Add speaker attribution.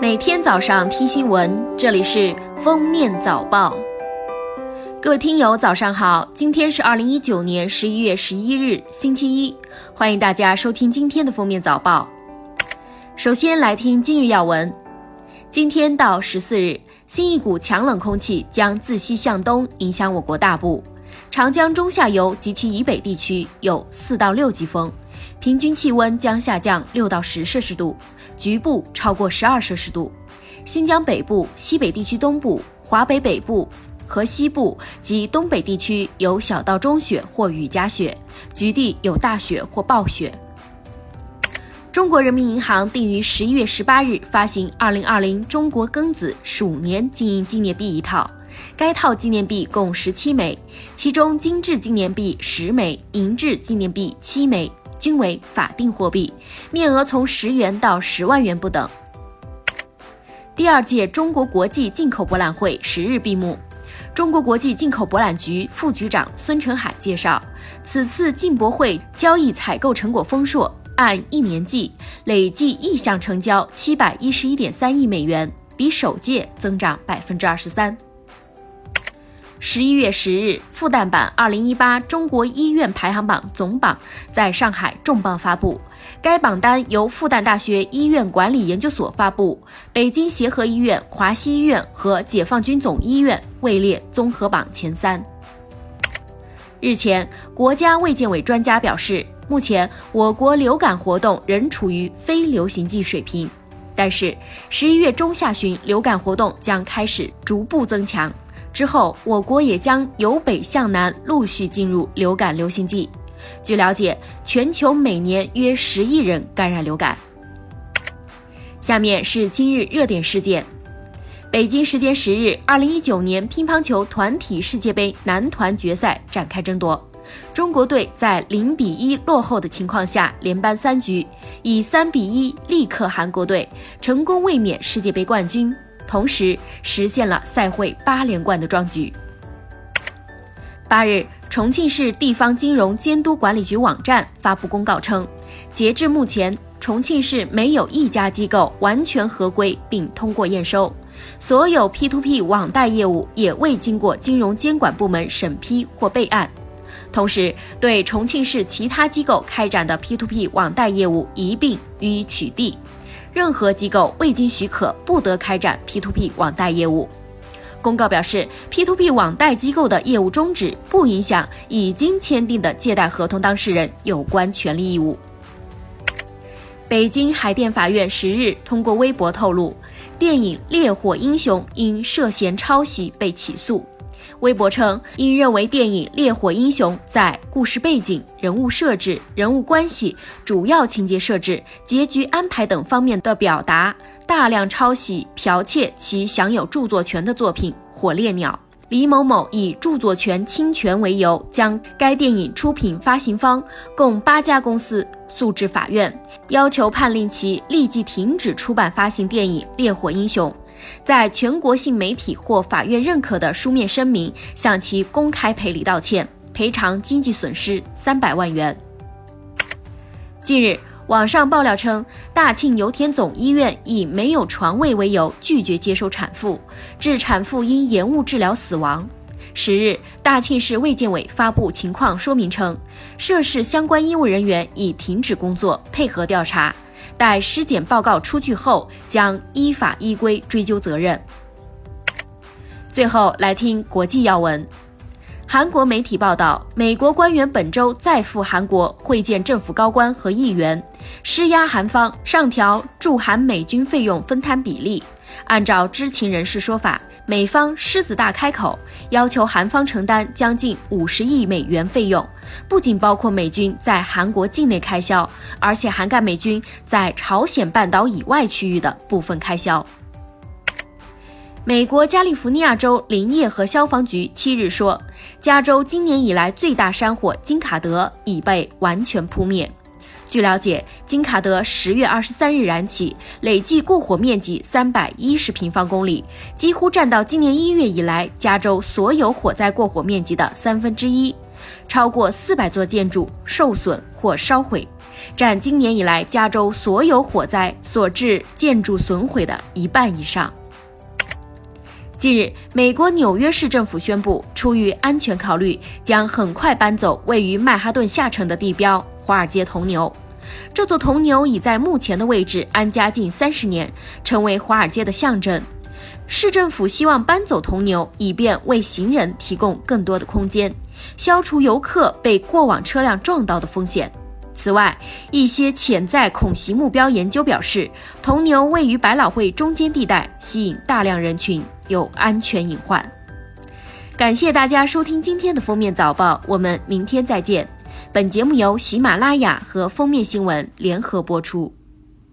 Speaker 1: 每天早上听新闻，这里是封面早报。各位听友，早上好！今天是二零一九年十一月十一日，星期一，欢迎大家收听今天的封面早报。首先来听今日要闻。今天到十四日，新一股强冷空气将自西向东影响我国大部，长江中下游及其以北地区有四到六级风。平均气温将下降六到十摄氏度，局部超过十二摄氏度。新疆北部、西北地区东部、华北北部和西部及东北地区有小到中雪或雨夹雪，局地有大雪或暴雪。中国人民银行定于十一月十八日发行二零二零中国庚子鼠年经营纪念币一套，该套纪念币共十七枚，其中金质纪念币十枚，银质纪念币七枚。均为法定货币，面额从十元到十万元不等。第二届中国国际进口博览会十日闭幕，中国国际进口博览局副局长孙成海介绍，此次进博会交易采购成果丰硕，按一年计，累计意向成交七百一十一点三亿美元，比首届增长百分之二十三。十一月十日，复旦版二零一八中国医院排行榜总榜在上海重磅发布。该榜单由复旦大学医院管理研究所发布，北京协和医院、华西医院和解放军总医院位列综合榜前三。日前，国家卫健委专家表示，目前我国流感活动仍处于非流行季水平，但是十一月中下旬流感活动将开始逐步增强。之后，我国也将由北向南陆续进入流感流行季。据了解，全球每年约十亿人感染流感。下面是今日热点事件：北京时间十日，二零一九年乒乓球团体世界杯男团决赛展开争夺，中国队在零比一落后的情况下，连扳三局，以三比一力克韩国队，成功卫冕世界杯冠军。同时实现了赛会八连冠的壮举。八日，重庆市地方金融监督管理局网站发布公告称，截至目前，重庆市没有一家机构完全合规并通过验收，所有 P2P 网贷业务也未经过金融监管部门审批或备案。同时，对重庆市其他机构开展的 P2P 网贷业务一并予以取缔。任何机构未经许可不得开展 P2P 网贷业务。公告表示，P2P 网贷机构的业务终止不影响已经签订的借贷合同当事人有关权利义务。北京海淀法院十日通过微博透露，电影《烈火英雄》因涉嫌抄袭被起诉。微博称，因认为电影《烈火英雄》在故事背景、人物设置、人物关系、主要情节设置、结局安排等方面的表达大量抄袭、剽窃其享有著作权的作品《火烈鸟》。李某某以著作权侵权为由，将该电影出品发行方共八家公司诉至法院，要求判令其立即停止出版发行电影《烈火英雄》。在全国性媒体或法院认可的书面声明，向其公开赔礼道歉，赔偿经济损失三百万元。近日，网上爆料称，大庆油田总医院以没有床位为由拒绝接收产妇，致产妇因延误治疗死亡。十日，大庆市卫健委发布情况说明称，涉事相关医务人员已停止工作，配合调查。待尸检报告出具后，将依法依规追究责任。最后来听国际要闻，韩国媒体报道，美国官员本周再赴韩国会见政府高官和议员，施压韩方上调驻韩美军费用分摊比例。按照知情人士说法。美方狮子大开口，要求韩方承担将近五十亿美元费用，不仅包括美军在韩国境内开销，而且涵盖美军在朝鲜半岛以外区域的部分开销。美国加利福尼亚州林业和消防局七日说，加州今年以来最大山火金卡德已被完全扑灭。据了解，金卡德十月二十三日燃起，累计过火面积三百一十平方公里，几乎占到今年一月以来加州所有火灾过火面积的三分之一。超过四百座建筑受损或烧毁，占今年以来加州所有火灾所致建筑损毁的一半以上。近日，美国纽约市政府宣布，出于安全考虑，将很快搬走位于曼哈顿下城的地标——华尔街铜牛。这座铜牛已在目前的位置安家近三十年，成为华尔街的象征。市政府希望搬走铜牛，以便为行人提供更多的空间，消除游客被过往车辆撞到的风险。此外，一些潜在恐袭目标研究表示，铜牛位于百老汇中间地带，吸引大量人群，有安全隐患。感谢大家收听今天的封面早报，我们明天再见。本节目由喜马拉雅和封面新闻联合播出。